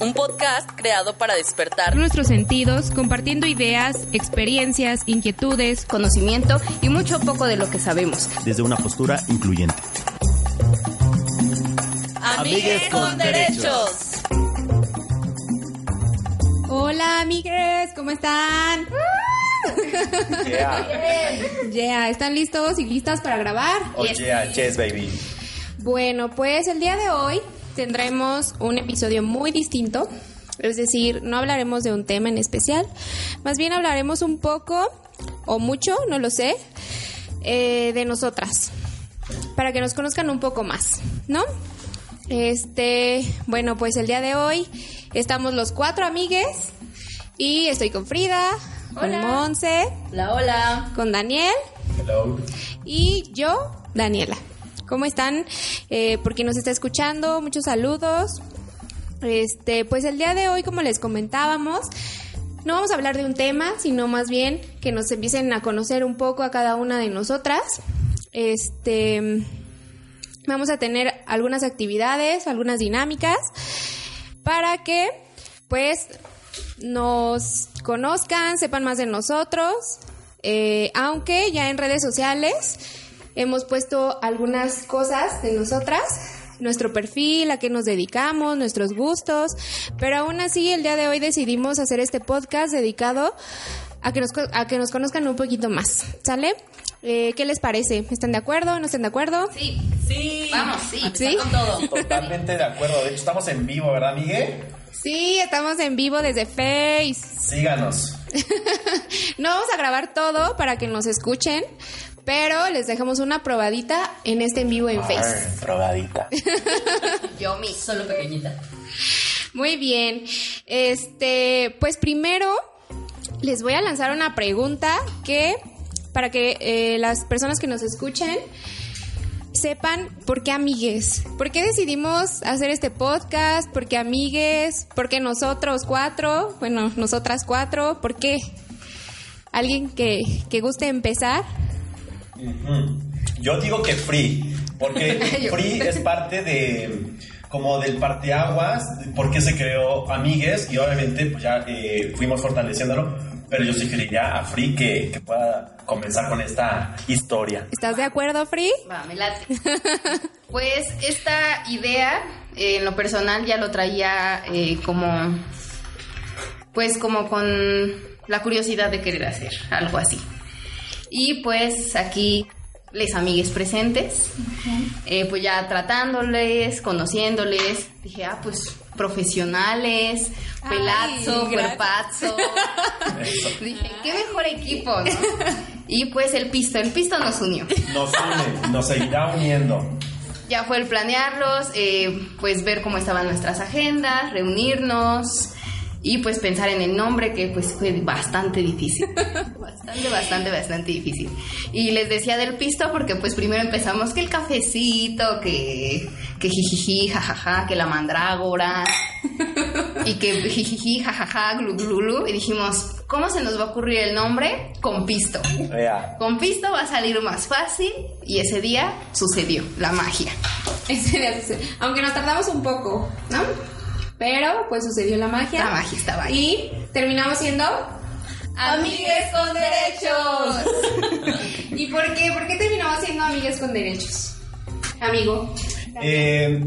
Un podcast creado para despertar Nuestros sentidos, compartiendo ideas, experiencias, inquietudes. Conocimiento y mucho poco de lo que sabemos. Desde una postura incluyente. Amigues con derechos. Hola, amigues, ¿cómo están? Yeah. Yeah, ¿están listos y listas para grabar? Oh yeah, yes baby. Bueno, pues el día de hoy tendremos un episodio muy distinto. Es decir, no hablaremos de un tema en especial. Más bien hablaremos un poco, o mucho, no lo sé, eh, de nosotras. Para que nos conozcan un poco más, ¿no? Este, bueno, pues el día de hoy estamos los cuatro amigues. Y estoy con Frida, con. Monse, Hola, hola. con Daniel Hello. y yo, Daniela. ¿Cómo están? Eh, porque nos está escuchando, muchos saludos. Este, pues el día de hoy, como les comentábamos, no vamos a hablar de un tema, sino más bien que nos empiecen a conocer un poco a cada una de nosotras. Este, vamos a tener algunas actividades, algunas dinámicas para que, pues, nos conozcan, sepan más de nosotros, eh, aunque ya en redes sociales hemos puesto algunas cosas de nosotras, nuestro perfil, a qué nos dedicamos, nuestros gustos, pero aún así el día de hoy decidimos hacer este podcast dedicado a que nos, co- a que nos conozcan un poquito más, ¿sale? Eh, ¿Qué les parece? ¿Están de acuerdo? ¿No están de acuerdo? Sí, Sí. vamos, sí, ¿Sí? está con todo. Totalmente de acuerdo. De hecho, estamos en vivo, ¿verdad, Miguel? Sí, estamos en vivo desde Face. Síganos. No vamos a grabar todo para que nos escuchen, pero les dejamos una probadita en este en vivo en Face. Arr, probadita. Yo mi, solo pequeñita. Muy bien. Este, pues primero les voy a lanzar una pregunta que para que eh, las personas que nos escuchen sepan por qué amigues. ¿Por qué decidimos hacer este podcast? ¿Por qué amigues? ¿Por qué nosotros cuatro? Bueno, nosotras cuatro. ¿Por qué? ¿Alguien que, que guste empezar? Yo digo que free, porque free es parte de como del parteaguas, porque se creó Amigues y obviamente pues ya eh, fuimos fortaleciéndolo, pero yo sí quería a Free que, que pueda comenzar con esta historia. ¿Estás de acuerdo, Free? Va, me late. Pues esta idea, eh, en lo personal, ya lo traía eh, como, pues como con la curiosidad de querer hacer algo así. Y pues aquí les amigues presentes, eh, pues ya tratándoles, conociéndoles, dije, ah, pues profesionales, pelazo, cuerpazo. dije, qué mejor equipo, ¿no? Y pues el pisto, el pisto nos unió. Nos une, nos seguirá uniendo. Ya fue el planearlos, eh, pues ver cómo estaban nuestras agendas, reunirnos y pues pensar en el nombre que pues fue bastante difícil. Bastante, bastante, bastante difícil. Y les decía del pisto porque pues primero empezamos que el cafecito, que, que jijiji, jajaja, que la mandrágora y que jijiji, jajaja, glu, glu, glu. Y dijimos, ¿cómo se nos va a ocurrir el nombre? Con pisto. Vea. Con pisto va a salir más fácil y ese día sucedió la magia. Ese día sucedió. Aunque nos tardamos un poco, ¿no? Pero pues sucedió la magia. La magia estaba ahí. Y terminamos siendo Amigues con derechos. ¿Y por qué? ¿Por qué terminamos siendo amigues con derechos? Amigo. Eh,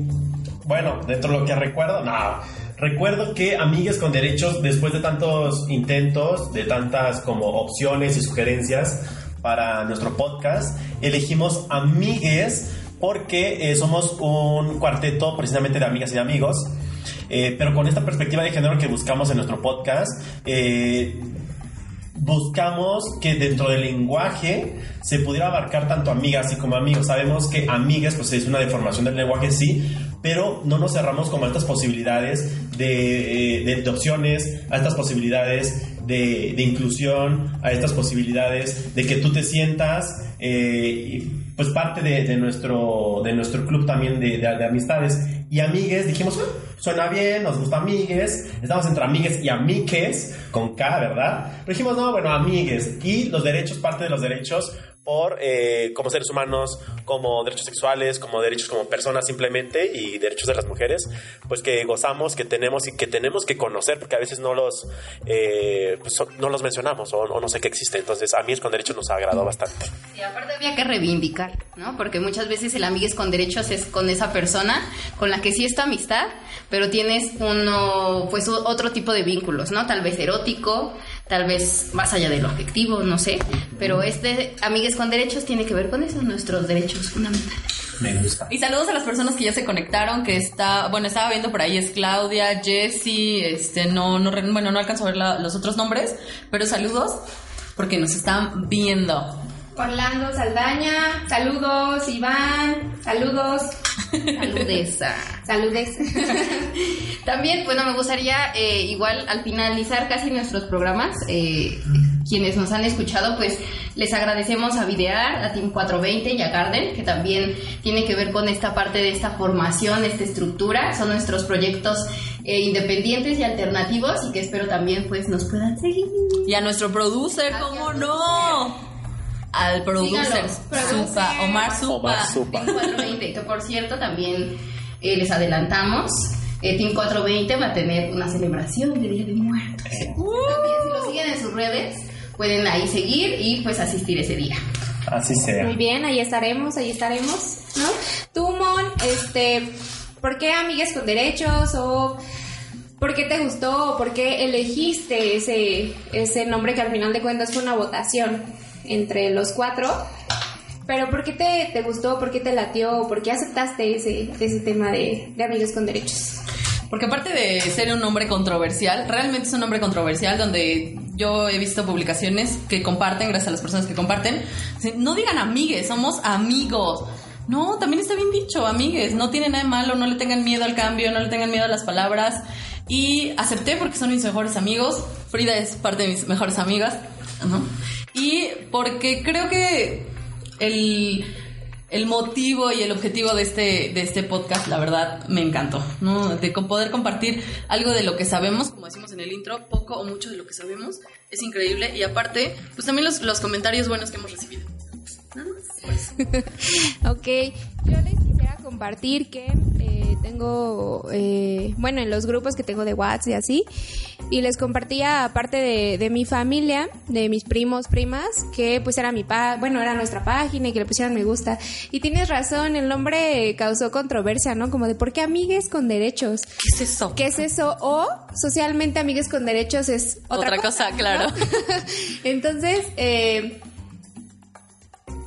bueno, dentro de lo que recuerdo, no. Recuerdo que Amigues con Derechos, después de tantos intentos, de tantas como opciones y sugerencias para nuestro podcast, elegimos Amigues porque eh, somos un cuarteto precisamente de amigas y de amigos, eh, pero con esta perspectiva de género que buscamos en nuestro podcast, eh, buscamos que dentro del lenguaje se pudiera abarcar tanto amigas y como amigos. Sabemos que amigas pues es una deformación del lenguaje sí, pero no nos cerramos como a estas posibilidades de, eh, de- de opciones, a estas posibilidades de, de inclusión, a estas posibilidades de que tú te sientas pues parte de, nuestro, de nuestro club también de, de- de amistades. Y amigues, dijimos, "Ah, suena bien, nos gusta amigues, estamos entre amigues y amiques, con K, ¿verdad? Pero dijimos, no, bueno, amigues. Y los derechos, parte de los derechos por eh, como seres humanos, como derechos sexuales, como derechos como personas simplemente y derechos de las mujeres, pues que gozamos, que tenemos y que tenemos que conocer porque a veces no los eh, pues, no los mencionamos o, o no sé que existe. Entonces a mí con derechos nos agradó bastante. Y aparte había que reivindicar, ¿no? Porque muchas veces el amigues con derechos es con esa persona con la que sí está amistad, pero tienes uno, pues otro tipo de vínculos, ¿no? Tal vez erótico, tal vez más allá de lo afectivo, no sé. Pero este amigues con derechos tiene que ver con eso, nuestros derechos fundamentales. Me gusta. Y saludos a las personas que ya se conectaron, que está, bueno, estaba viendo por ahí, es Claudia, Jessie, este, no, no, bueno, no alcanzo a ver la- los otros nombres, pero saludos, porque nos están viendo. Orlando Saldaña, saludos, Iván, saludos, Saludeza. saludes. También, bueno, me gustaría eh, igual al finalizar casi nuestros programas, eh, quienes nos han escuchado, pues les agradecemos a Videar, a Team 420 y a Garden, que también tiene que ver con esta parte de esta formación, esta estructura. Son nuestros proyectos eh, independientes y alternativos y que espero también pues nos puedan seguir. Y a nuestro producer, ¿cómo no? Al producer. Supa, Omar Supa. Omar Supa. Team 420, que por cierto también eh, les adelantamos. eh, Team 420 va a tener una celebración de Día de Muertos. También si lo siguen en sus redes, pueden ahí seguir y pues asistir ese día. Así sea. Muy bien, ahí estaremos, ahí estaremos, ¿no? Tú, Mon, este, ¿por qué Amigues con Derechos o por qué te gustó o por qué elegiste ese, ese nombre que al final de cuentas fue una votación entre los cuatro? Pero ¿por qué te, te gustó? ¿Por qué te latió? ¿Por qué aceptaste ese, ese tema de, Amigues con Derechos? Porque aparte de ser un nombre controversial, realmente es un nombre controversial donde yo he visto publicaciones que comparten, gracias a las personas que comparten, no digan amigues, somos amigos. No, también está bien dicho, amigues, no tiene nada de malo, no le tengan miedo al cambio, no le tengan miedo a las palabras. Y acepté porque son mis mejores amigos, Frida es parte de mis mejores amigas, ¿no? Y porque creo que el, el motivo y el objetivo de este, de este podcast, la verdad, me encantó, ¿no? De poder compartir algo de lo que sabemos, como decimos en el intro, poco o mucho de lo que sabemos, es increíble. Y aparte, pues también los, los comentarios buenos que hemos recibido. Ok, yo les quisiera compartir que eh, tengo, eh, bueno, en los grupos que tengo de WhatsApp y así, y les compartía aparte de, de mi familia, de mis primos, primas, que pues era mi pa, bueno, era nuestra página y que le pusieran me gusta. Y tienes razón, el nombre causó controversia, ¿no? Como de ¿por qué amigues con derechos? ¿Qué es eso? ¿Qué es eso? O socialmente amigues con derechos es otra, Otra cosa, ¿no? claro. Entonces, eh,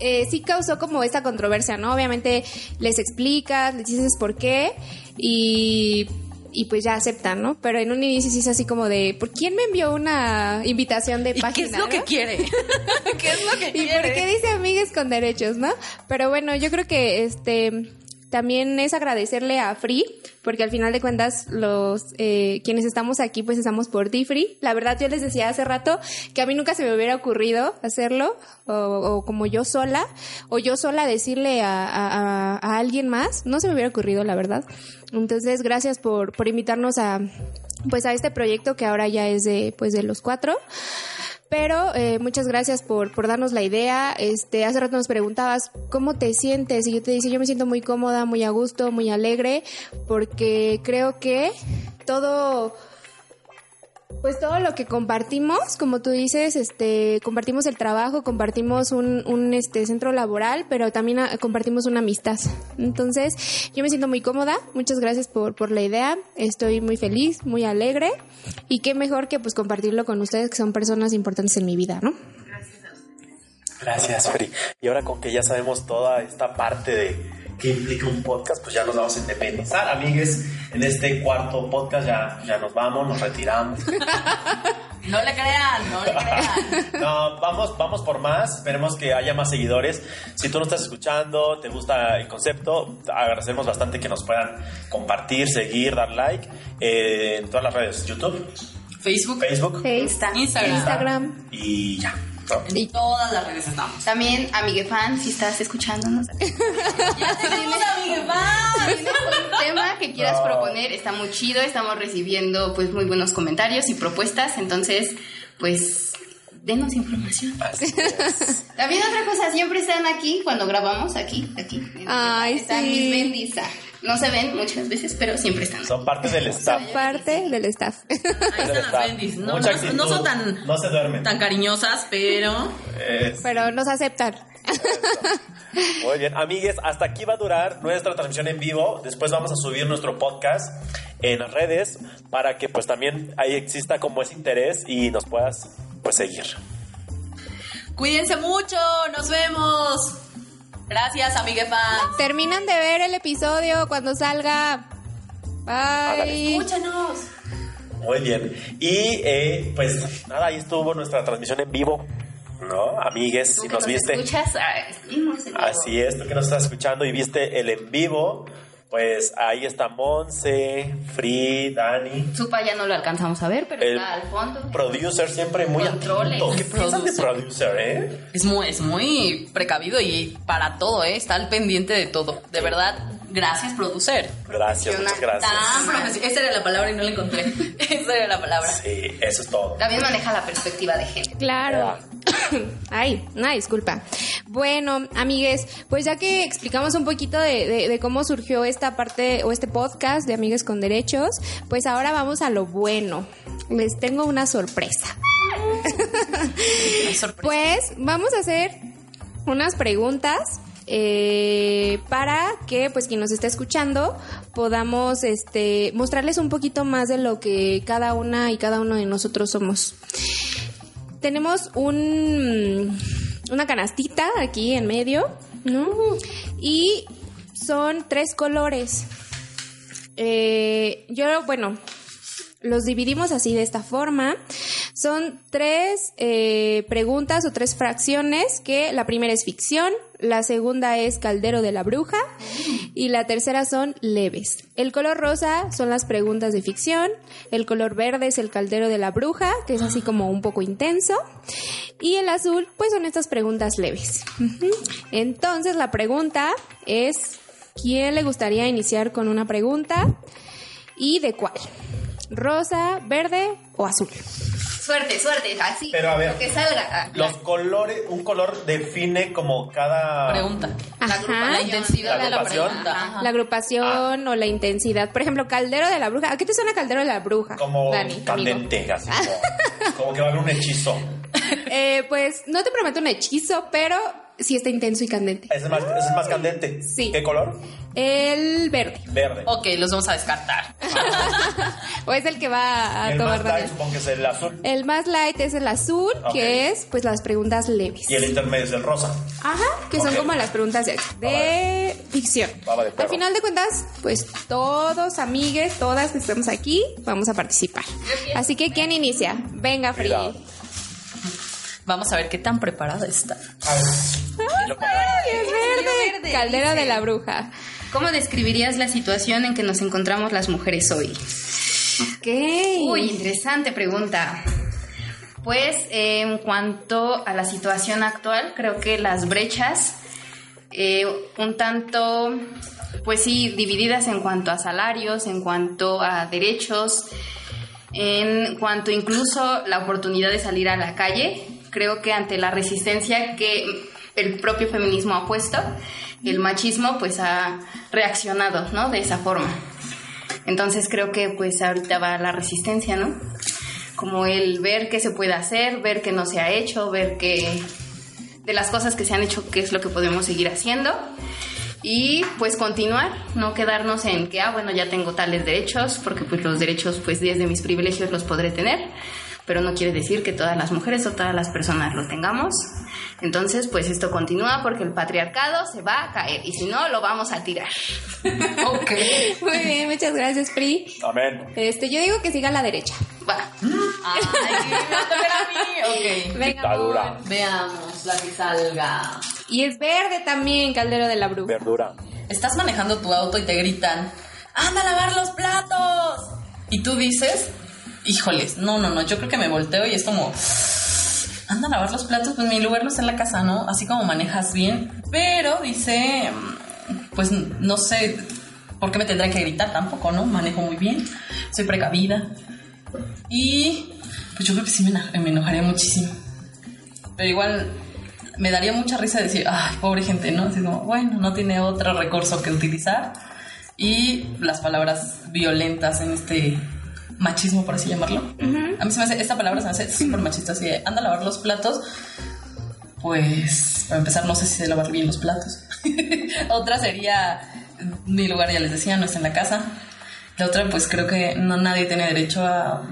eh, sí causó como esta controversia, ¿no? Obviamente les explicas, les dices por qué y, y pues ya aceptan, ¿no? Pero en un inicio sí es así como de, ¿por quién me envió una invitación de ¿Y página? qué es lo que quiere? ¿Qué es lo que ¿Y por qué dice amigues con derechos, no? Pero bueno, yo creo que este también es agradecerle a Free, porque al final de cuentas los eh, quienes estamos aquí pues estamos por ti Free. La verdad yo les decía hace rato que a mí nunca se me hubiera ocurrido hacerlo o, como yo sola o yo sola decirle a, a- a- a alguien más, no se me hubiera ocurrido la verdad. Entonces gracias por, por invitarnos a pues a este proyecto que ahora ya es de pues de los cuatro. Pero eh, muchas gracias por, por darnos la idea. Este, hace rato nos preguntabas cómo te sientes y yo te dije yo me siento muy cómoda, muy a gusto, muy alegre, porque creo que todo pues todo lo que compartimos, como tú dices, este, compartimos el trabajo, compartimos un, un este, centro laboral, pero también ah, compartimos una amistad. Entonces, yo me siento muy cómoda. Muchas gracias por, por la idea. Estoy muy feliz, muy alegre. Y qué mejor que pues compartirlo con ustedes, que son personas importantes en mi vida, ¿no? Gracias, Fri. Y ahora con que ya sabemos toda esta parte de que implica un podcast, pues ya nos vamos a independizar, amigues. En este cuarto podcast ya, ya nos vamos, nos retiramos. No le crean, no le crean. No, vamos, vamos por más. Esperemos que haya más seguidores. Si tú nos estás escuchando, te gusta el concepto, agradecemos bastante que nos puedan compartir, seguir, dar like eh, en todas las redes: YouTube, Facebook, Facebook Face, Instagram. Instagram. y ya. Y todas las redes estamos. También, amigue fan, si estás escuchándonos. Ya tenemos tienes un tema que quieras No. proponer, está muy chido, estamos recibiendo pues muy buenos comentarios y propuestas, entonces pues denos información. Así es. También otra cosa, siempre están aquí cuando grabamos, aquí, aquí. Ay, están sí. mis bendis. No se ven muchas veces, pero siempre están. Son parte del staff. Parte del staff. Ahí están las bendis. No, no- actitud. no son tan, No se duermen. tan cariñosas, pero Es- Pero nos aceptan. Muy bien, amigues, hasta aquí va a durar nuestra transmisión en vivo. Después vamos a subir nuestro podcast en las redes para que pues también ahí exista como ese interés y nos puedas pues seguir. cuídense mucho. Nos vemos. Gracias, amigue fan. Terminan de ver el episodio cuando salga. Bye. Escúchanos. Muy bien. Y eh, pues nada, ahí estuvo nuestra transmisión en vivo. ¿No? Amigues, si que nos viste. escuchas, ah, estuvimos en vivo. Así es, tú que nos estás escuchando y viste el en vivo, pues ahí está Monse, Free, Dani. Supa ya no lo alcanzamos a ver, pero El está al fondo. Producer siempre muy Controles. atento. ¿Qué piensas de producer, eh? Es muy, es muy precavido y para todo, ¿eh? Está al pendiente de todo. De verdad, gracias, producer. Gracias, muchas gracias. Tan. Esa era la palabra y no la encontré. Esa era la palabra. Sí, eso es todo. También maneja la perspectiva de género. Claro. Ay, una disculpa. Bueno, amigues, pues ya que explicamos un poquito de, de- de cómo surgió esta parte o este podcast de Amigues con Derechos, pues ahora vamos a lo bueno. Les tengo una sorpresa. Ay, sorpresa. Pues vamos a hacer unas preguntas eh, para que pues quien nos está escuchando podamos este mostrarles un poquito más de lo que cada una y cada uno de nosotros somos. Tenemos un una canastita aquí en medio, ¿no? Y son tres colores. Eh, yo, bueno, los dividimos así de esta forma. Son tres eh, preguntas o tres fracciones que la primera es ficción, la segunda es caldero de la bruja y la tercera son leves. El color rosa son las preguntas de ficción, el color verde es el caldero de la bruja, que es así como un poco intenso, y el azul pues son estas preguntas leves. Entonces la pregunta es, ¿quién le gustaría iniciar con una pregunta? ¿Y de cuál? ¿Rosa, verde o azul? Suerte, suerte, así. Pero a ver. Lo que salga. Ah, Los colores, un color define como cada... Pregunta. La, Ajá. agrupación. La intensidad La de la agrupación. pregunta. Ajá. La agrupación o la intensidad. Por ejemplo, Caldero de la Bruja. ¿A qué te suena Caldero de la Bruja? Como Dani, amigo? candente, así como, como que va a haber un hechizo. Eh, pues no te prometo un hechizo, pero sí está intenso y candente. Ese es más, ese es más candente. Sí. ¿Qué color? El verde. Verde. Ok, los vamos a descartar. O es el que va a el tomar más light supongo que es el azul. El más light es el azul, que es pues las preguntas leves. Y el intermedio es el rosa. Ajá, que son como las preguntas de, de ficción. De. Al final de cuentas, pues todos, amigues, todas que estamos aquí, vamos a participar. Así que, ¿quién inicia? Venga, Free. Vamos a ver qué tan preparada está. A ver. Lo- ¡Ay, es verde! verde, Caldera dice. de la bruja. ¿Cómo describirías la situación en que nos encontramos las mujeres hoy? Ok. Uy, interesante pregunta. Pues eh, en cuanto a la situación actual, creo que las brechas, eh, un tanto, pues sí, divididas en cuanto a salarios, en cuanto a derechos, en cuanto incluso la oportunidad de salir a la calle, creo que ante la resistencia que el propio feminismo ha puesto, el machismo pues ha reaccionado, ¿no? De esa forma. Entonces creo que pues ahorita va la resistencia, ¿no? Como el ver qué se puede hacer, ver qué no se ha hecho, ver qué de las cosas que se han hecho, qué es lo que podemos seguir haciendo y pues continuar, no quedarnos en que, ah, bueno, ya tengo tales derechos, porque pues los derechos pues desde mis privilegios los podré tener, pero no quiere decir que todas las mujeres o todas las personas lo tengamos. Entonces, pues esto continúa porque el patriarcado se va a caer y si no, lo vamos a tirar. Ok. Muy bien, muchas gracias, Free. Amén. Este, yo digo que siga a la derecha. Va. Ay, me va a tocar a mí. Ok. Venga, Dictadura. Veamos la que salga. Y es verde también, Caldero de la Bru. Verdura. Estás manejando tu auto y te gritan, ¡anda a lavar los platos! Y tú dices, híjoles, no, no, no, yo creo que me volteo y es como, anda a lavar los platos, pues mi lugar no está en la casa, ¿no? Así como manejas bien. Pero dice, pues no sé por qué me tendrán que gritar tampoco, ¿no? Manejo muy bien, soy precavida. Y pues yo creo que sí me, me enojaría muchísimo. Pero igual me daría mucha risa decir, ay, pobre gente, ¿no? Así como, bueno, no tiene otro recurso que utilizar. Y las palabras violentas en este machismo, por así llamarlo. A mí se me hace, esta palabra se me hace súper machista, así de, anda a lavar los platos. Pues, para empezar, no sé si sé lavar bien los platos. otra sería, mi lugar ya les decía, no está en la casa. La otra, pues creo que no nadie tiene derecho a,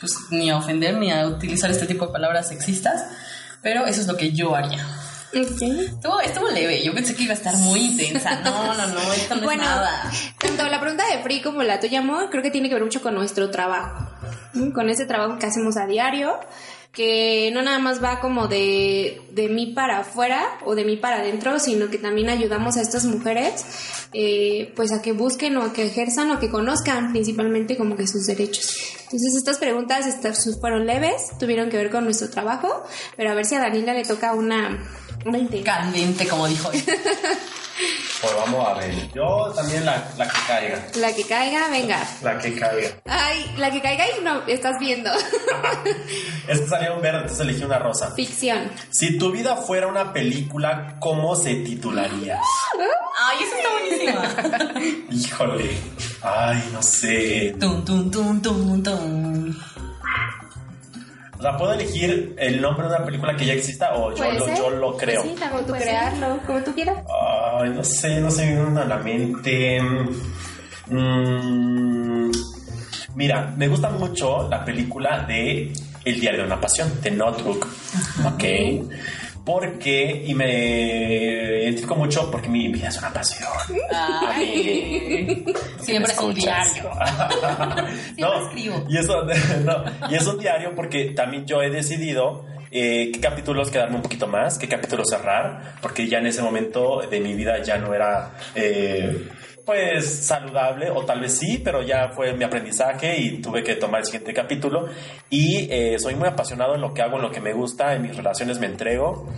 pues, ni a ofender ni a utilizar este tipo de palabras sexistas. Pero eso es lo que yo haría. Ok. Estuvo, estuvo leve, yo pensé que iba a estar muy intensa. No, no, no, esto no Bueno, es nada. tanto la pregunta de Free como la tuya, amor, creo que tiene que ver mucho con nuestro trabajo. Con ese trabajo que hacemos a diario, que no nada más va como de, de mí para afuera o de mí para adentro, sino que también ayudamos a estas mujeres eh, pues a que busquen o a que ejerzan o que conozcan principalmente como que sus derechos. Entonces estas preguntas estas fueron leves, tuvieron que ver con nuestro trabajo, pero a ver si a Daniela le toca una, una intensa. Candente, como dijo él. Pues vamos a ver. Yo también la, la que caiga. La que caiga, venga. La que caiga. Ay, la que caiga y no, estás viendo. Es que salió un verde, entonces elegí una rosa. Ficción. Si tu vida fuera una película, ¿cómo se titularía? Ay, esa está buenísima. Híjole. Ay, no sé. Tum, tum, tum, tum, tum. O sea, ¿puedo elegir el nombre de una película que ya exista o yo, ¿Puede lo, yo lo creo? Sí, como tú crearlo, como tú quieras. Ay, no sé, no se me viene a la mente. Mm, mira, me gusta mucho la película de El diario de una pasión, de Notebook. Ok. Porque, y me identifico mucho porque mi vida es una pasión. Ay. Siempre es un diario. no, escribo. Y, eso, no, y es un diario porque también yo he decidido eh, qué capítulos quedarme un poquito más, qué capítulos cerrar, porque ya en ese momento de mi vida ya no era... eh, pues saludable o tal vez sí, pero ya fue mi aprendizaje y tuve que tomar el siguiente capítulo y eh, soy muy apasionado en lo que hago, en lo que me gusta, en mis relaciones me entrego,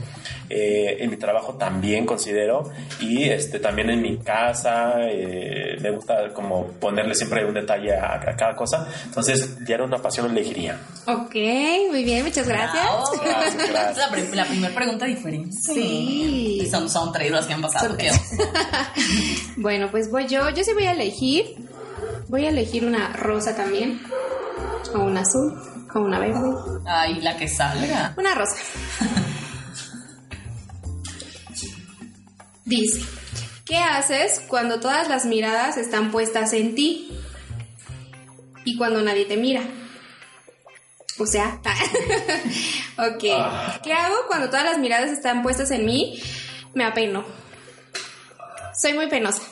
eh, en mi trabajo también considero y este también en mi casa eh, me gusta como ponerle siempre un detalle a, a cada cosa, entonces ya era una pasión elegiría. Ok, muy bien, muchas gracias. Bravo. Gracias, gracias. La, pri- la primera pregunta diferente. Sí. Son, son tres las que han pasado. Bueno, pues voy yo. Yo sí voy a elegir. Voy a elegir una rosa también. O una azul. O una verde. Ay, la que salga. Una rosa. Dice, ¿qué haces cuando todas las miradas están puestas en ti? Y cuando nadie te mira. O sea, ok. ¿Qué hago cuando todas las miradas están puestas en mí? Me apeno. Soy muy penosa.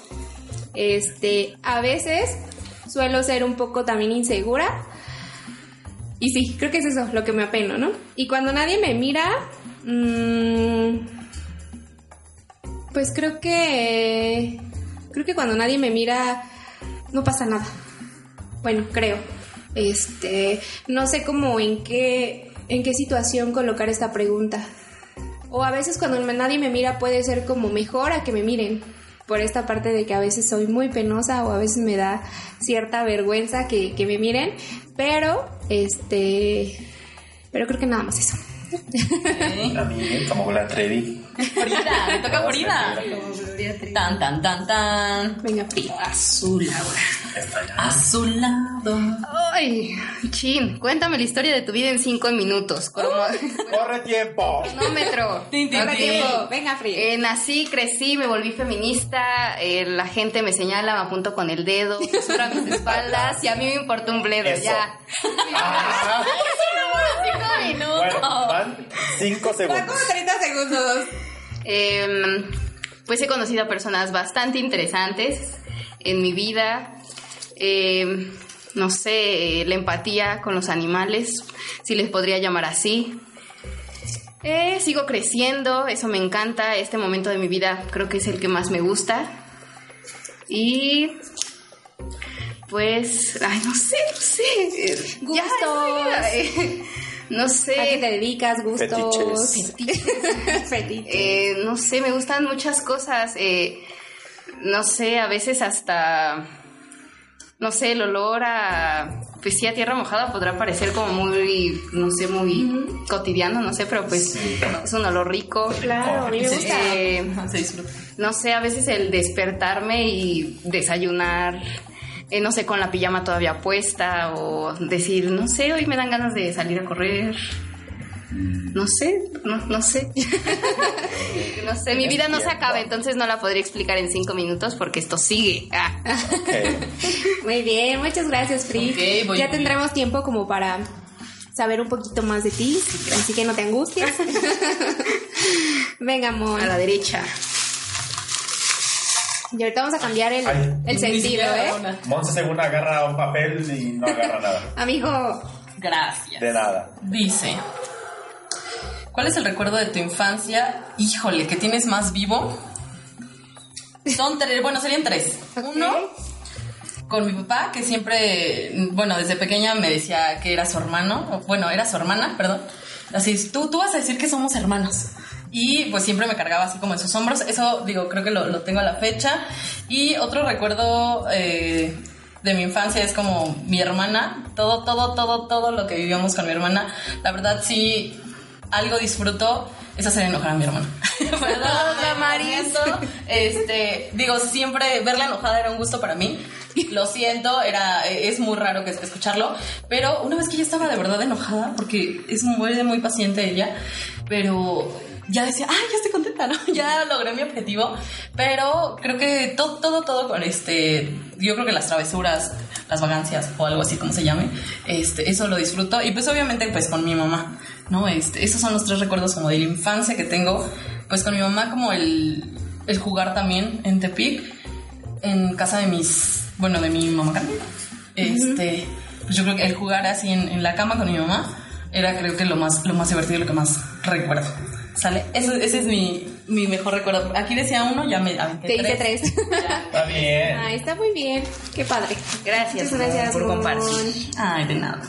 Este, a veces suelo ser un poco también insegura. Y sí, creo que es eso, lo que me apeno, ¿no? Y cuando nadie me mira, mm, pues creo que, creo que cuando nadie me mira, no pasa nada. Bueno, creo. Este, no sé cómo en qué, en qué situación colocar esta pregunta. O a veces cuando nadie me mira puede ser como mejor a que me miren. Por esta parte de que a veces soy muy penosa o a veces me da cierta vergüenza que, que me miren. Pero, este. Pero creo que nada más eso. A mí, como la Trevi. Frida, me toca Frida. Tan, tan, tan, tan. Venga, Pri. Azul. Azulado. Ay, chin, cuéntame la historia de tu vida en cinco minutos. Como ¡Corre tiempo! cronómetro. Tin. tiempo. Venga, Pri. Eh, nací, crecí, me volví feminista, eh, la gente me señala, me apunto con el dedo, a mis espaldas y a mí me importa un bledo, Eso. ya. Ah, bueno, van cinco Va segundos. como 30 segundos. Em, pues he conocido a personas bastante interesantes en mi vida. Em, no sé, la empatía con los animales, si les podría llamar así. Eh, sigo creciendo, eso me encanta, este momento de mi vida creo que es el que más me gusta. Y pues, ay, no sé, no sé. Ya, Gustos. eh, no ¿A qué te sé. dedicas? ¿Gustos? Fetiches. Fetiches. Eh, no sé, me gustan muchas cosas. eh, no sé, a veces hasta, no sé, el olor a, pues sí, a tierra mojada podrá parecer como muy, no sé, muy cotidiano, no sé, pero pues es un olor rico. Claro, a mí me Sí. gusta. Eh, no sé, a veces el despertarme y desayunar, eh, no sé, con la pijama todavía puesta o decir, no sé, hoy me dan ganas de salir a correr. No sé, no, no sé. no sé, mi vida no se acaba, entonces no la podría explicar en cinco minutos porque esto sigue. Ah. Muy bien, muchas gracias, Free. Ok, voy ya bien. tendremos tiempo como para saber un poquito más de ti, así que no te angusties. Venga, amor. A la derecha. Y ahorita vamos a cambiar el, Ay. el sentido, ¿eh? una. Monse según agarra un papel y no agarra nada. Amigo, Gracias. De nada. Dice, ¿cuál es el recuerdo de tu infancia? Híjole, que tienes más vivo. Son tres, bueno, serían tres. Uno, con mi papá, que siempre, bueno, desde pequeña me decía que era su hermano, o, bueno, era su hermana, perdón. Así, tú, tú vas a decir que somos hermanos. Y pues siempre me cargaba así como en sus hombros. Eso, digo, creo que lo, lo tengo a la fecha. Y otro recuerdo eh, de mi infancia es como mi hermana. Todo, todo, todo, todo lo que vivíamos con mi hermana. La verdad, sí, algo disfruto es hacer enojar a mi hermana. Perdón. Este, digo, siempre verla enojada era un gusto para mí. Lo siento, era, es muy raro que escucharlo, pero una vez que ella estaba de verdad enojada, porque es muy, muy paciente ella, pero ya decía, ay, ya estoy contenta, ¿no? Ya logré mi objetivo, pero creo que todo, todo, todo con este, yo creo que las travesuras, las vagancias o algo así como se llame, este, eso lo disfruto y pues obviamente pues con mi mamá, ¿no? Este, esos son los tres recuerdos como de la infancia que tengo, pues con mi mamá como el, el jugar también en Tepic, en casa de mis, bueno, de mi mamá Carmen. Este, pues yo creo que el jugar así en, en la cama con mi mamá era creo que lo más, lo más divertido, lo que más recuerdo. ¿Sale? Eso, ese es mi, mi mejor recuerdo. Aquí decía uno, ya me aventé te hice tres. Está bien. Ay, está muy bien. Qué padre. Gracias, Muchas gracias por compartir. Ay, de nada.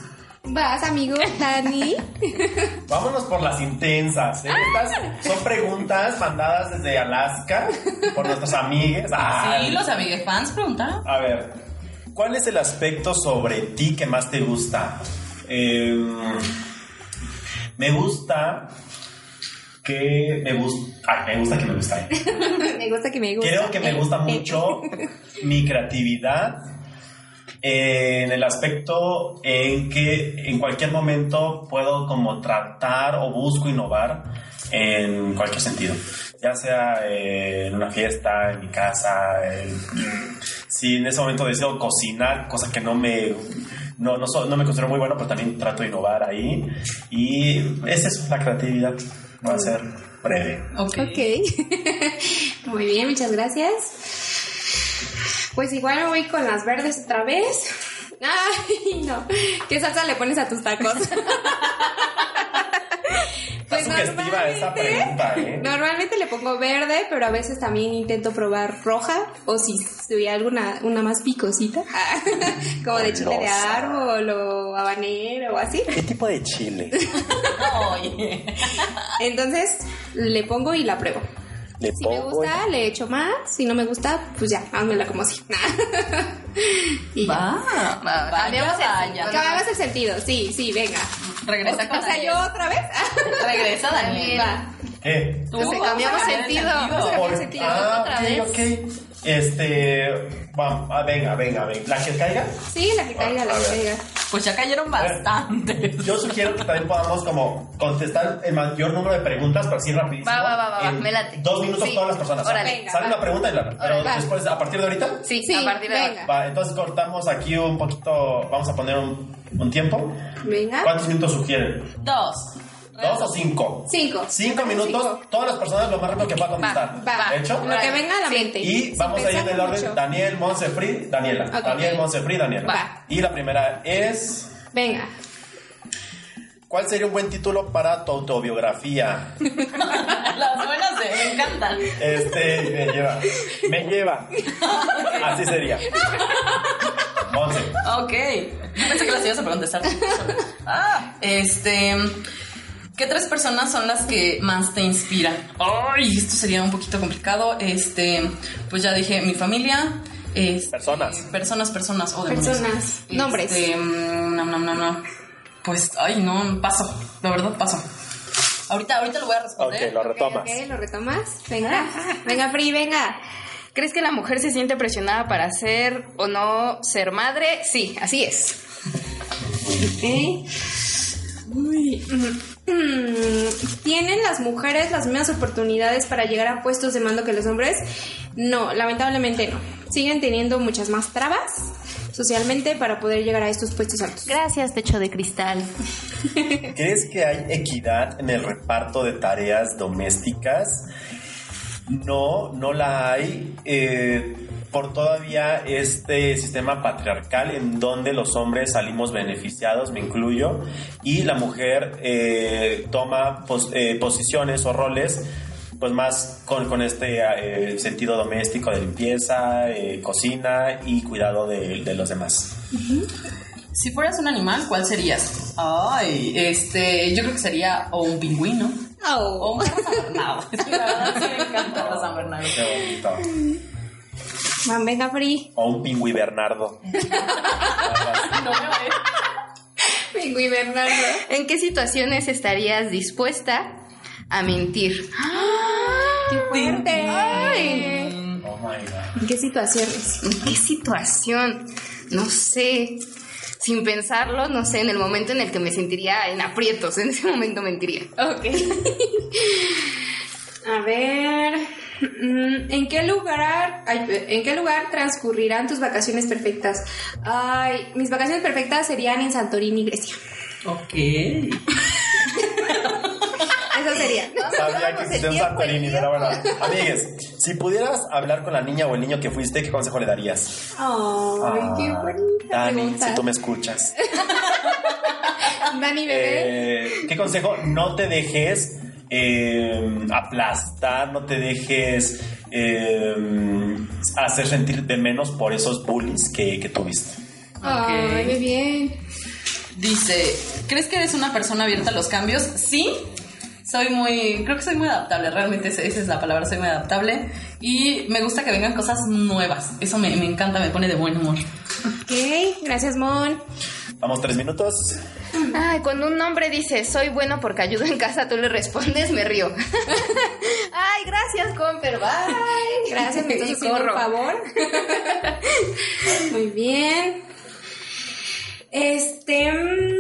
Vas, amigo, Dani. Vámonos por las intensas. ¿eh? Estas son preguntas mandadas desde Alaska por nuestros amigues. Ay. Sí, los amigues fans preguntaron. A ver, ¿cuál es el aspecto sobre ti que más te gusta? Eh, me gusta que me gusta. Ay, me gusta que me gusta. me gusta que me gusta. Creo que me gusta mucho mi creatividad en el aspecto en que en cualquier momento puedo como tratar o busco innovar en cualquier sentido. Ya sea en una fiesta, en mi casa, en- si en ese momento decido cocinar, cosa que no me no, no, so- no me considero muy bueno, pero también trato de innovar ahí. Y es eso, la creatividad. Va a ser breve. Ok. Ok. Muy bien, muchas gracias. Pues igual voy con las verdes otra vez. Ay, no. ¿Qué salsa le pones a tus tacos? Está sugestiva esa pregunta, ¿eh? Normalmente le pongo verde, pero a veces también intento probar roja o si tuviera alguna una más picosita, como de chile de árbol o habanero o así. ¿Qué tipo de chile? Entonces le pongo y la pruebo. Le Si me gusta, le echo más. Si no me gusta, pues ya, házmela como así. y. Va, Va, vaya, cambiamos el- vaya. Cambiamos el sentido, sí, sí, venga. Regresa con O sea, yo otra vez. Regresa Daniel. ¿Qué? Tú, Entonces, vamos cambiamos sentido. sentido. Vamos a sentido, ah, otra vez. ok. Este. Va, ah, venga, venga, venga. ¿La que caiga? Sí, la que caiga, la A que ver. caiga. Pues ya cayeron bastante. Yo sugiero que también podamos como contestar el mayor número de preguntas, pero así rapidísimo. Va, va, va, va, va, En me late. Dos minutos Sí. todas las personas. Órale. Venga, Sale va. una pregunta y la... Pero Órale, va. después, a partir de ahorita... Sí, Sí, a partir de venga. ahora. Va, entonces cortamos aquí un poquito... Vamos a poner un, un tiempo. Venga. ¿Cuántos minutos sugieren? Dos. ¿Dos o cinco? Cinco. Cinco minutos, Cinco. todas las personas lo más rápido que puedan contestar. Va, ¿Hecho? lo que venga a la mente. Y Sin vamos a ir en el orden mucho. Daniel, Monse, Free, Daniela. Daniel, Monse, Free, Daniela. Va. Y la primera es... Venga. ¿Cuál sería un buen título para tu autobiografía? Las buenas se me encantan. Este, me lleva. Me lleva. Así sería. Monse. Ok. Yo pensé que las ibas a contestar. Ah, este. ¿Qué tres personas son las que más te inspiran? Ay, esto sería un poquito complicado. Este, pues ya dije, mi familia. este, Personas. Personas, personas. Oh. Personas. Nombres. Este, mm, no, no, no, no. Pues, ay, no, paso. La verdad, paso. Ahorita, ahorita lo voy a Ok, responder. lo retomas. Ok, ¿lo retomas? Venga. Venga, Free, venga. ¿Crees que la mujer se siente presionada para ser o no ser madre? Sí, así es. Ok. Uy. ¿Tienen las mujeres las mismas oportunidades para llegar a puestos de mando que los hombres? No, lamentablemente no. Siguen teniendo muchas más trabas socialmente para poder llegar a estos puestos altos. Gracias, techo de cristal. ¿Crees que hay equidad en el reparto de tareas domésticas? No, no la hay. eh, por todavía este sistema patriarcal en donde los hombres salimos beneficiados, me incluyo, y la mujer eh, toma pos- eh, posiciones o roles pues más con, con este eh, sentido doméstico de limpieza, eh, cocina y cuidado de, de los demás. Si fueras un animal, ¿cuál serías? Ay, este, yo creo que sería o un pingüino Oh. un San Bernardo. Sí, la verdad sí me encanta los San Bernardo. Qué bonito. Van, venga, Free. O un pingüi Bernardo. No me voy. Pingüi Bernardo. ¿En qué situaciones estarías dispuesta a mentir? ¡Qué fuerte! Oh my god. ¿En qué situaciones? ¿En qué situación? No sé. Sin pensarlo, no sé, en el momento en el que me sentiría en aprietos, en ese momento mentiría. Ok. A ver. mm, ¿En qué lugar en qué lugar transcurrirán tus vacaciones perfectas? Ay, mis vacaciones perfectas serían en Santorini, Grecia. Ok. Sabía que existía un Santorini, pero bueno. Amigues, si pudieras hablar con la niña o el niño que fuiste, ¿qué consejo le darías? Ay, qué bonita Dani, pregunta. si tú me escuchas. Dani, bebé. Eh, ¿Qué consejo? No te dejes eh, aplastar, no te dejes eh, hacer sentir de menos por esos bullies que, que tuviste. Ay, muy bien. Dice, ¿crees que eres una persona abierta a los cambios? Sí. Soy muy, creo que soy muy adaptable, realmente esa es la palabra, soy muy adaptable. Y me gusta que vengan cosas nuevas, eso me, me encanta, me pone de buen humor. Ok, gracias, Mon. Vamos, tres minutos. Ay, cuando un hombre dice, soy bueno porque ayudo en casa, tú le respondes, me río. Ay, gracias, Comper, bye. Gracias, me corro. favor. Muy bien. Este, mm,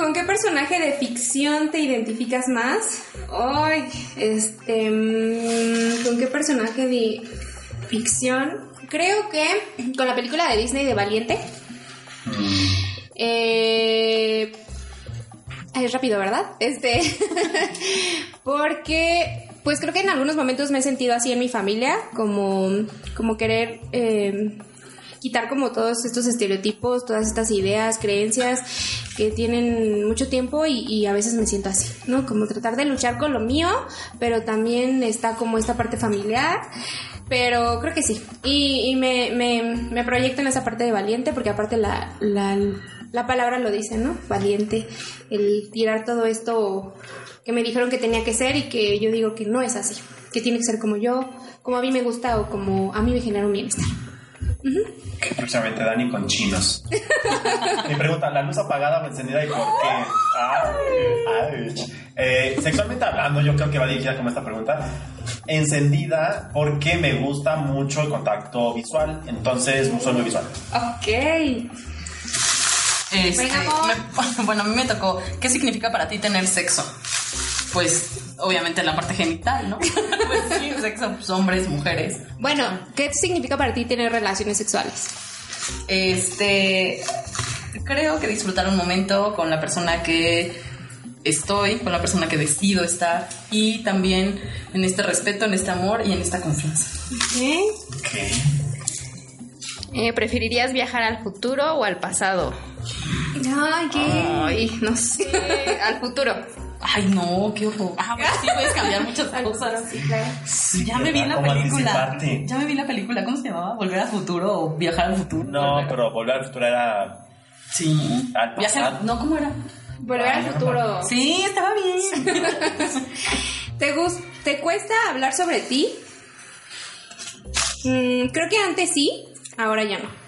¿con qué personaje de ficción te identificas más? Ay, este, mm, ¿con qué personaje de ficción? Creo que con la película de Disney de Valiente. Eh, es rápido, ¿verdad? Este, porque, pues creo que en algunos momentos me he sentido así en mi familia, como, como querer eh, quitar como todos estos estereotipos, todas estas ideas, creencias que tienen mucho tiempo y, a veces me siento así, ¿no? Como tratar de luchar con lo mío, pero también está como esta parte familiar. Pero creo que sí. Y, y me, me, me proyecto en esa parte de valiente, porque aparte la, la, la palabra lo dice, ¿no? Valiente. El tirar todo esto que me dijeron que tenía que ser y que yo digo que no es así. Que tiene que ser como yo, como a mí me gusta o como a mí me genera un bienestar. Próximamente Dani con chinos. Mi pregunta, ¿la luz apagada o encendida y por qué? Ay, ay. Eh, sexualmente hablando, yo creo que va dirigida como esta pregunta. Encendida porque me gusta mucho el contacto visual, entonces soy muy visual. Ok. Este, Venga, amor. me- bueno, a mí me tocó, ¿qué significa para ti tener sexo? Pues, obviamente la parte genital, ¿no? pues sí, sexo, pues, hombres, mujeres. Bueno, ¿qué significa para ti tener relaciones sexuales? Este, creo que disfrutar un momento con la persona que estoy, con la persona que decido estar y también en este respeto, en este amor y en esta confianza. Ok. Eh, ¿Preferirías viajar al futuro o al pasado? Ay, qué. Ay, no sé. al futuro. Ay, no, qué horror. Ah, bueno, sí puedes cambiar muchas cosas. Sí, claro. Sí, Ya me vi la ¿cómo película. Ya me vi la película. ¿Cómo se llamaba? ¿Volver al futuro o viajar al futuro? No, Volver- pero volver al futuro era Sí. al pasado. No, ¿cómo era? Volver al futuro. Sí, estaba bien. ¿Te, ¿Te cuesta hablar sobre ti? Mm, creo que antes sí, ahora ya no.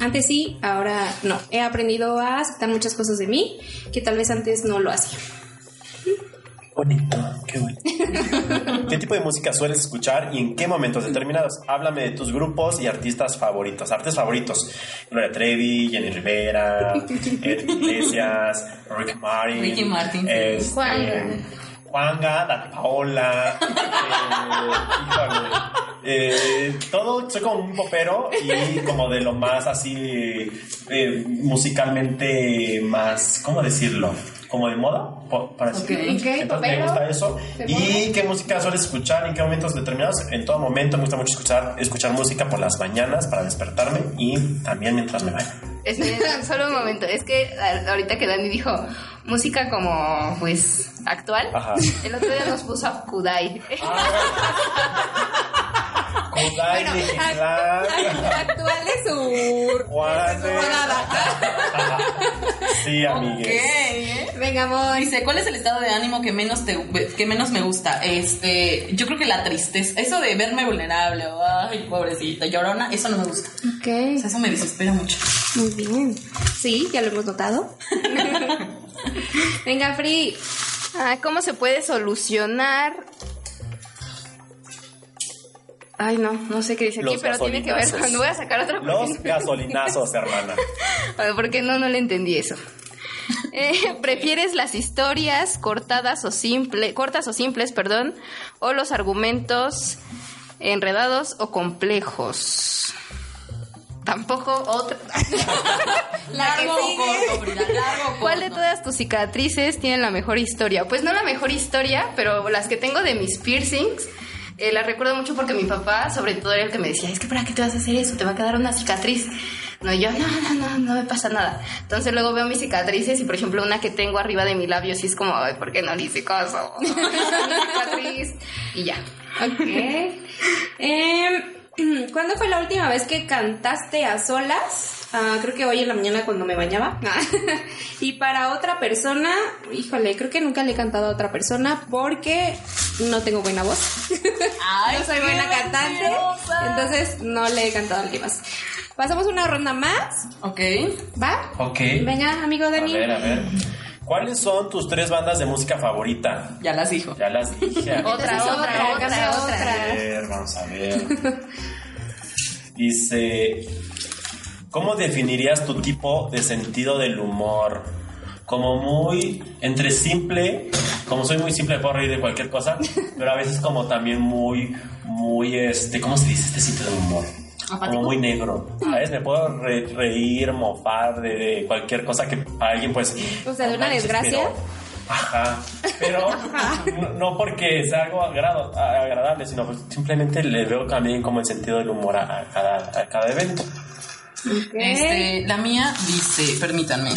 Antes sí, ahora no. He aprendido a aceptar muchas cosas de mí que tal vez antes no lo hacía. Bonito, qué bonito. ¿Qué tipo de música sueles escuchar y en qué momentos determinados? Háblame de tus grupos y artistas favoritos. Artistas favoritos. Gloria Trevi, Jenny Rivera, Ed Iglesias, Rick Martin. Ricky Martin, este, Juanga. Juanga, Dani Paola. eh, eh, todo, soy como un popero y como de lo más así eh, musicalmente más, ¿cómo decirlo? Como de moda, para Ok. decirlo. Ok, Entonces me gusta eso. ¿De ¿Y qué música sueles escuchar? ¿En qué momentos determinados? En todo momento me gusta mucho escuchar, escuchar música por las mañanas para despertarme y también mientras me baño. Esperen, solo un momento. Es que a- ahorita que Dani dijo música como, pues, actual, Ajá. el otro día nos puso a Kudai. Kudai, Actual es su. Juanes. Sí, amigues. ¿Qué? Venga, amor. Dice, ¿cuál es el estado de ánimo que menos te que menos me gusta? Este, yo creo que la tristeza, eso de verme vulnerable, o, ay, pobrecita, llorona, eso no me gusta. O Ok, sea, eso me desespera mucho. muy bien. Sí, ya lo hemos notado. Venga, Free. Ah, ¿Cómo se puede solucionar? Ay, no, no sé qué dice aquí, Los pero tiene que ver cuando voy a sacar otro Los gasolinazos, hermana. Porque no, no le entendí eso. Eh, ¿Prefieres las historias cortadas o simple, cortas o simples, perdón, o los argumentos enredados o complejos? Tampoco otra. Largo o corto, largo corto. ¿Cuál de todas tus cicatrices tiene la mejor historia? Pues no la mejor historia, pero las que tengo de mis piercings. Eh, las recuerdo mucho porque mi papá, sobre todo, era el que me decía, es que ¿para qué te vas a hacer eso? Te va a quedar una cicatriz. No, yo, no, no, no, no me pasa nada. Entonces luego veo mis cicatrices y, por ejemplo, una que tengo arriba de mi labio, sí es como, ay, ¿por qué no le hice caso? Cicatriz. Y ya. Ok. Em, ¿Cuándo fue la última vez que cantaste a solas? Ah, creo que hoy en la mañana cuando me bañaba. y para otra persona, híjole, creo que nunca le he cantado a otra persona porque no tengo buena voz. Ay, no soy buena cantante, entonces no le he cantado a alguien más. Pasamos una ronda más, Ok. ¿va? Ok. Venga, amigo A Dani. ver, a ver. ¿Cuáles son tus tres bandas de música favorita? Ya las dijo. Ya las dije. Otra, otra, otra, otra. otra. A ver, vamos a ver. Dice, ¿cómo definirías tu tipo de sentido del humor? Como muy entre simple, como soy muy simple puedo reír de cualquier cosa, pero a veces como también muy, muy este, ¿cómo se dice este sentido del humor? Como muy negro, ¿sabes? Me puedo re- reír, mofar de, de cualquier cosa que para alguien pues... O sea, de una desgracia. pero- Ajá, pero no, no porque sea algo agrado- agradable, sino pues simplemente le veo también como el sentido del humor a, a cada, a cada evento. Este, la mía dice, permítanme.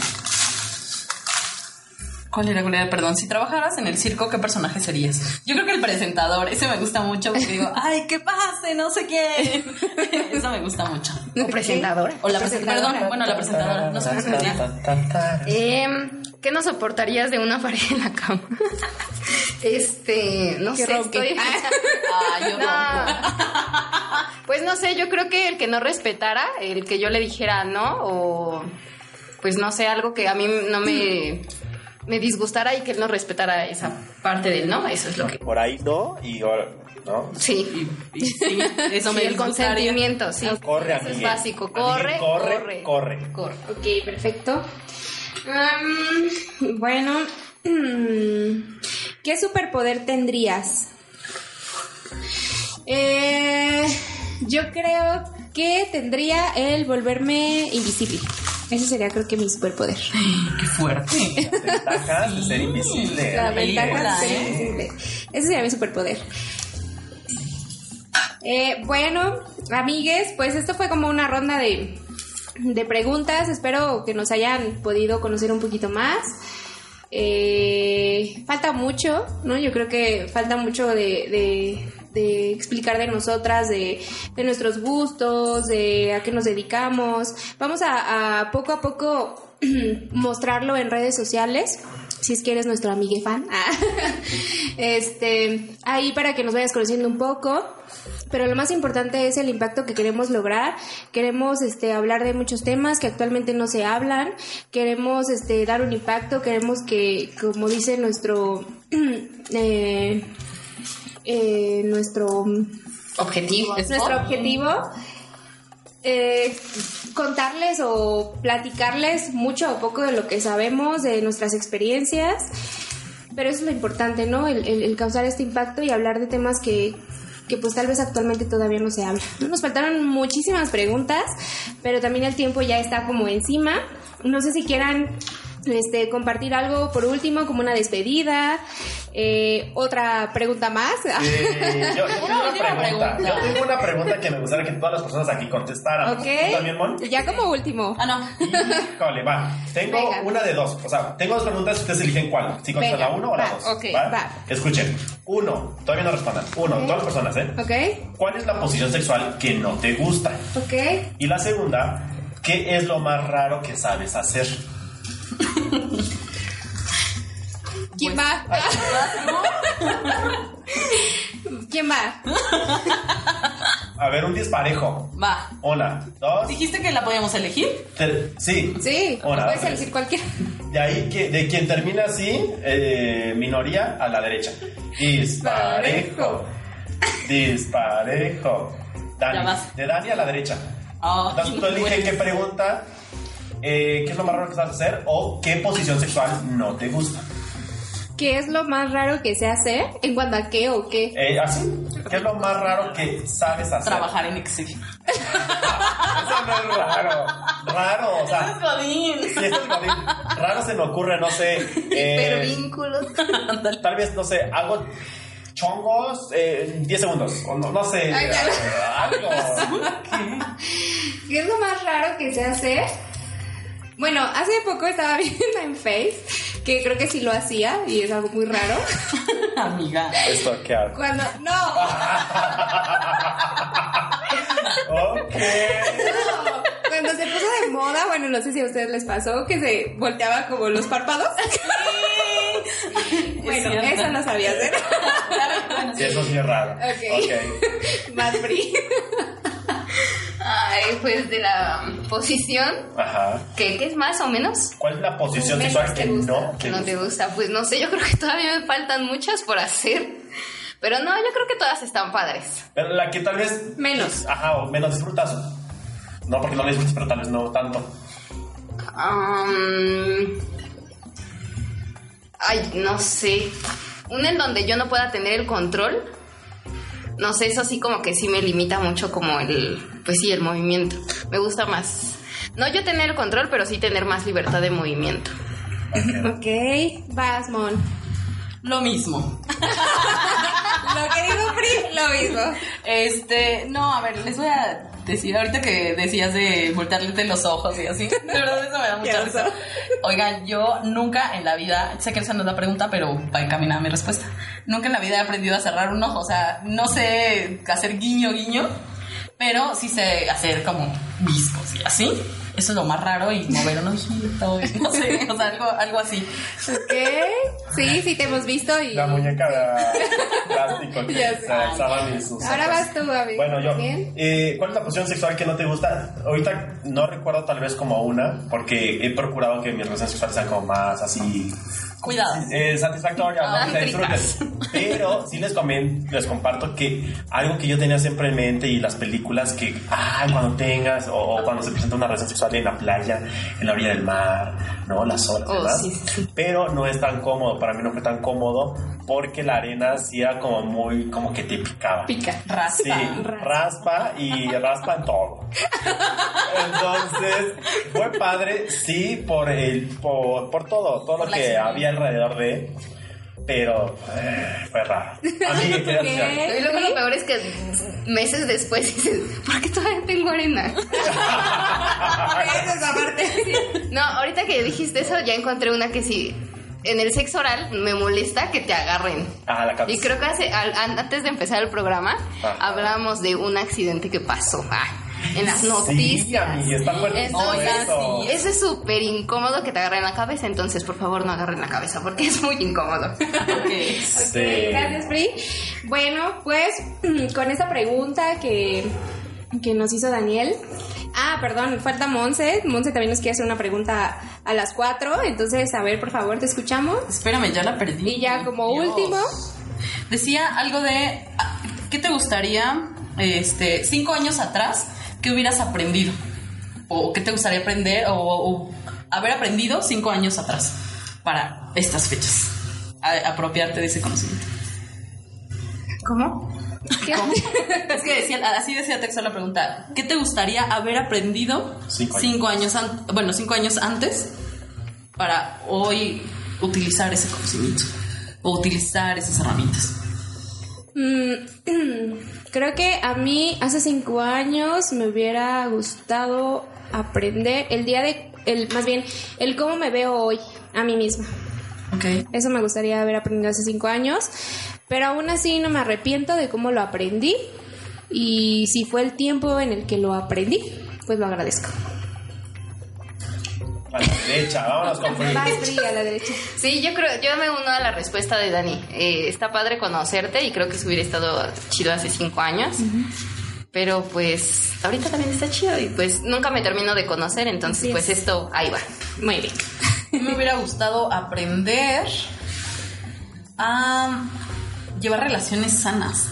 ¿Cuál era, cuál era? Perdón, si trabajaras en el circo, ¿qué personaje serías? Yo creo que el presentador, ese me gusta mucho porque digo, ay, ¿qué pase? No sé quién. Eso me gusta mucho. O presentadora. O la presentadora, perdón, bueno, la presentadora, no sé. Em, ¿Qué no soportarías de una pareja en la cama? Este, no sé, estoy... Ah, yo No. Pues no sé, yo creo que el que no respetara, el que yo le dijera no, o pues no sé, algo que a mí no me, me disgustara y que él no respetara esa parte del no, eso es lo que... Por ahí no, y ahora, ¿no? Sí, Y sí, eso me el disgustaría. consentimiento, sí. Corre, Eso es básico, corre, corre, corre, corre. corre. Ok, perfecto. Am, bueno, ¿qué superpoder tendrías? Eh, yo creo que tendría el volverme invisible. Ese sería creo que mi superpoder. Qué fuerte. Ventajas de ser invisible. La ventaja de ser invisible. Ese sería mi superpoder. Eh, bueno, amigues, pues esto fue como una ronda de, de preguntas. Espero que nos hayan podido conocer un poquito más. Eh, falta mucho, ¿no? Yo creo que falta mucho de, de- de explicar de nosotras, de, de nuestros gustos, de a qué nos dedicamos. Vamos a, poco a poco mostrarlo en redes sociales. Si es que eres nuestro amigue fan. Este, ahí para que nos vayas conociendo un poco. Pero lo más importante es el impacto que queremos lograr. Queremos este, hablar de muchos temas que actualmente no se hablan. Queremos este, dar un impacto. Queremos que, como dice nuestro, eh, eh, nuestro, Objetivo. nuestro objetivo, eh, contarles o platicarles mucho o poco de lo que sabemos, de nuestras experiencias. Pero eso es lo importante, ¿no? El, el- el causar este impacto y hablar de temas que, que pues tal vez actualmente todavía no se habla. Nos faltaron muchísimas preguntas, pero también el tiempo ya está como encima. No sé si quieran este, compartir algo por último, como una despedida, eh, otra pregunta más. Eh, yo, yo tengo Una pregunta. Yo tengo una pregunta que me gustaría que todas las personas aquí contestaran. ok. ¿Tú también, Mon? Ya como último. Ah, no. Híjole, va. Tengo Venga. una de dos. O sea, tengo dos preguntas. Ustedes eligen cuál. Si contestan la uno o la va, dos. ok, va. Escuchen. Uno. Todavía no respondan. Uno. Ok. Todas las personas, ¿eh? ¿Ok? ¿Cuál es la posición sexual que no te gusta? ¿Ok? Y la segunda. ¿Qué es lo más raro que sabes hacer? ¿Quién va? ¿Quién va? A ver, un disparejo. Va. Una, dos, ¿Dijiste que la podíamos elegir? Sí. Sí, Una, puedes tres. elegir cualquiera. De ahí que de quien termina así, eh, minoría a la derecha. Disparejo. Disparejo. Dani. De Dani a la derecha. Ah, Entonces tú elige bueno. qué pregunta, eh, qué es lo más raro que sabes hacer o qué posición sexual no te gusta. ¿Qué es lo más raro que sé hacer? ¿En cuanto a qué o qué? Eh, así, ¿qué es lo más raro que sabes hacer? Trabajar en Excel. Eso no es raro. Raro, o sea. Godín. Si esto es godín, raro se me ocurre, no sé. eh, Hipervínculos. tal vez, no sé, algo chongos eh, en 10 segundos. O no, no sé. Ay, algo. ¿Qué es lo más raro que sé hacer? Bueno, hace poco estaba viendo en Face que creo que sí lo hacía y es algo muy raro. Amiga. Estoquear. Cuando. ¡No! Ok. No, Cuando se puso de moda, bueno, no sé si a ustedes les pasó, que se volteaba como los párpados. bueno, cierto. eso no sabía hacer. Sí, eso sí es raro. Ok. Ok. Más free. Ay, pues de la posición, Ajá. ¿qué, qué es más o menos? ¿Cuál es la posición Menos sexual que gusta, no Que te no te gusta? Pues no sé, yo creo que todavía me faltan muchas por hacer. Pero no, yo creo que todas están padres. Pero la que tal vez. Menos. Ajá, o menos disfrutas. No porque no la disfrutes, pero tal vez no tanto. Am, ay, no sé. Una en donde yo no pueda tener el control. No sé, eso sí como que sí me limita mucho como el, pues sí, el movimiento. Me gusta más. No yo tener el control, pero sí tener más libertad de movimiento. Ok, vas, Mon. Lo mismo. Lo que digo Free, lo mismo. Este, no, a ver, les voy a decir, ahorita que decías de voltearle los ojos y así, de verdad eso me da mucha risa. Oigan, yo nunca en la vida, sé que esa no es la pregunta, pero va encaminada mi respuesta. Nunca en la vida he aprendido a cerrar un ojo, o sea, no sé hacer guiño, guiño, pero sí sé hacer como viscos y así. Eso es lo más raro y mover un ojito, y no sé, o sea, algo, algo así. Ok. Sí, sí te hemos visto y... La muñeca de plástico que se sus Ahora ojos. vas tú, amigo. Bueno, yo. Bien. eh, ¿Cuál es la posición sexual que no te gusta? Ahorita no recuerdo tal vez como una, porque he procurado que mis relaciones sexuales sean como más así Cuidado. eh, satisfactorias, Ah, ¿no? Se disfruten. Pero sí les, comen, les comparto que algo que yo tenía siempre en mente y las películas que, ah, cuando tengas o, o cuando se presenta una relación sexual en la playa, en la orilla del mar, ¿no? Las olas, Oh, ¿verdad? sí, sí, sí. Pero no es tan cómodo, para mí no fue tan cómodo porque la arena era como muy, como que te picaba. Pica. Raspa. Sí, raspa y raspa en todo. Entonces, fue padre, sí, por el, por, por todo, todo Por lo que experiencia. Alrededor de. Pero eh, fue raro. A mí me lo peor es que meses después dices, ¿por qué todavía tengo arena? No, ahorita que dijiste eso, ya encontré una que sí. En el sexo oral me molesta que te agarren. Ah, la cabeza. Y creo que hace- al- an- antes de empezar el programa Ajá. hablábamos de un accidente que pasó ah, en las Sí, noticias. amiga, está Entonces, eso. Eso es súper incómodo que te agarren la cabeza, entonces por favor no agarren la cabeza porque es muy incómodo. Ok. Sí. Gracias, Free. Bueno, pues con esa pregunta que, que nos hizo Daniel. Ah, perdón, falta Monse. Monse también nos quiere hacer una pregunta a las 4. Entonces, a ver, por favor, te escuchamos. Espérame, ya la perdí. Y ya como Dios. último, Decía algo de. ah, ¿Qué te gustaría, este, cinco años atrás, que hubieras aprendido? ¿O qué te gustaría aprender? O, o haber aprendido cinco años atrás para estas fechas. A- apropiarte de ese conocimiento. ¿Cómo? ¿qué? Es que decía, así decía texto la pregunta. ¿Qué te gustaría haber aprendido Cinco años. bueno, cinco años antes para hoy utilizar ese conocimiento o utilizar esas herramientas? Mm, creo que a mí hace cinco años me hubiera gustado aprender el día de, el, más bien, el cómo me veo hoy a mí misma. Ok. Eso me gustaría haber aprendido hace cinco años, pero aún así no me arrepiento de cómo lo aprendí y si fue el tiempo en el que lo aprendí, pues lo agradezco. A la derecha, vámonos con. Vas, Bri, a la derecha. Sí, yo creo, yo me uno a la respuesta de Dani. Eh, está padre conocerte y creo que se hubiera estado chido hace cinco años. Pero pues ahorita también está chido y pues nunca me termino de conocer, entonces pues es. esto ahí va. Muy bien. Me hubiera gustado aprender a llevar relaciones sanas,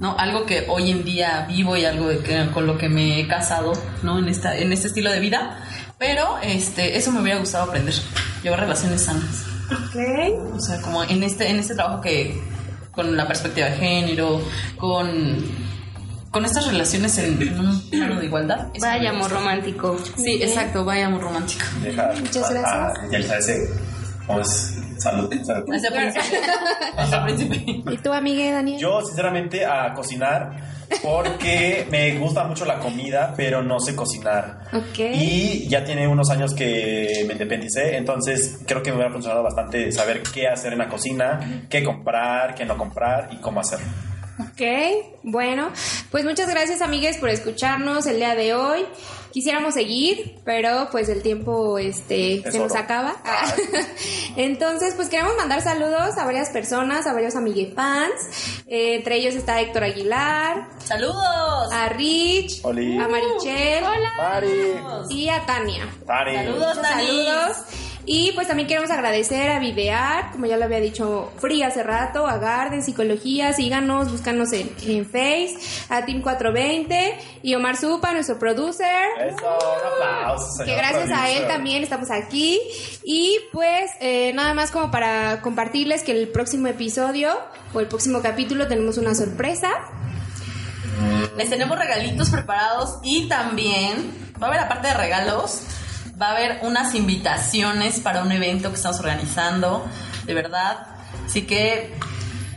¿no? Algo que hoy en día vivo y algo de que- con lo que me he casado, ¿no? En, esta, en este estilo de vida. Pero este, eso me hubiera gustado aprender, llevar relaciones sanas. Ok. O sea, como en este, en este trabajo que con la perspectiva de género, con, con estas relaciones en, en un plano de igualdad. Vaya amor romántico. Sí, exacto, vaya amor romántico. Deja, Muchas gracias. ah, ya hace. Salud. salud. Príncipe. Príncipe. ¿Y tú, amiga Daniel? Yo, sinceramente, a cocinar porque me gusta mucho la comida, pero no sé cocinar. Ok. Y ya tiene unos años que me independicé, entonces creo que me hubiera funcionado bastante saber qué hacer en la cocina, qué comprar, qué no comprar y cómo hacerlo. Ok, bueno, pues muchas gracias amigues por escucharnos el día de hoy. Quisiéramos seguir, pero pues el tiempo este Es se nos acaba. Entonces, pues queremos mandar saludos a varias personas, a varios amigue fans. Eh, entre ellos está Héctor Aguilar, ¡Saludos! a Rich, Oli. a Marichel Mari. y a Tania. Mari. Saludos. Dani. saludos. Y pues también queremos agradecer a Videar, como ya lo había dicho Free hace rato, a Garden Psicología, síganos, búscanos en, en Face, a Team 420 y Omar Supa, nuestro producer. Eso, un aplauso, señor Que gracias a él también estamos aquí. Y pues eh, nada más como para compartirles que el próximo episodio o el próximo capítulo tenemos una sorpresa. Les tenemos regalitos preparados y también va a haber, aparte de regalos, va a haber unas invitaciones para un evento que estamos organizando, de verdad. Así que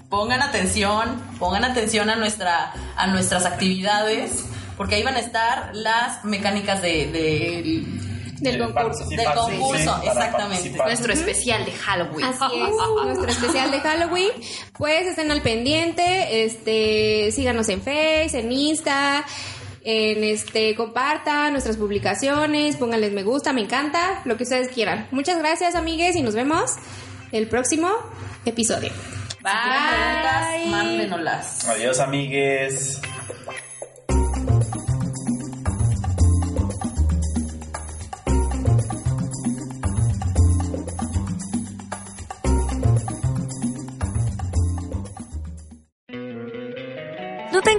pongan atención, pongan atención a, nuestra, a nuestras actividades, porque ahí van a estar las mecánicas de, de- Del concurso. Del concurso, sí, exactamente. Nuestro especial de Halloween. Así es, nuestro especial de Halloween. Pues estén al pendiente, este, síganos en Face, en Insta, en este, compartan nuestras publicaciones, pónganles me gusta, me encanta, lo que ustedes quieran. Muchas gracias, amigues, y nos vemos el próximo episodio. Si tienen preguntas, mándenolas. Adiós, amigues.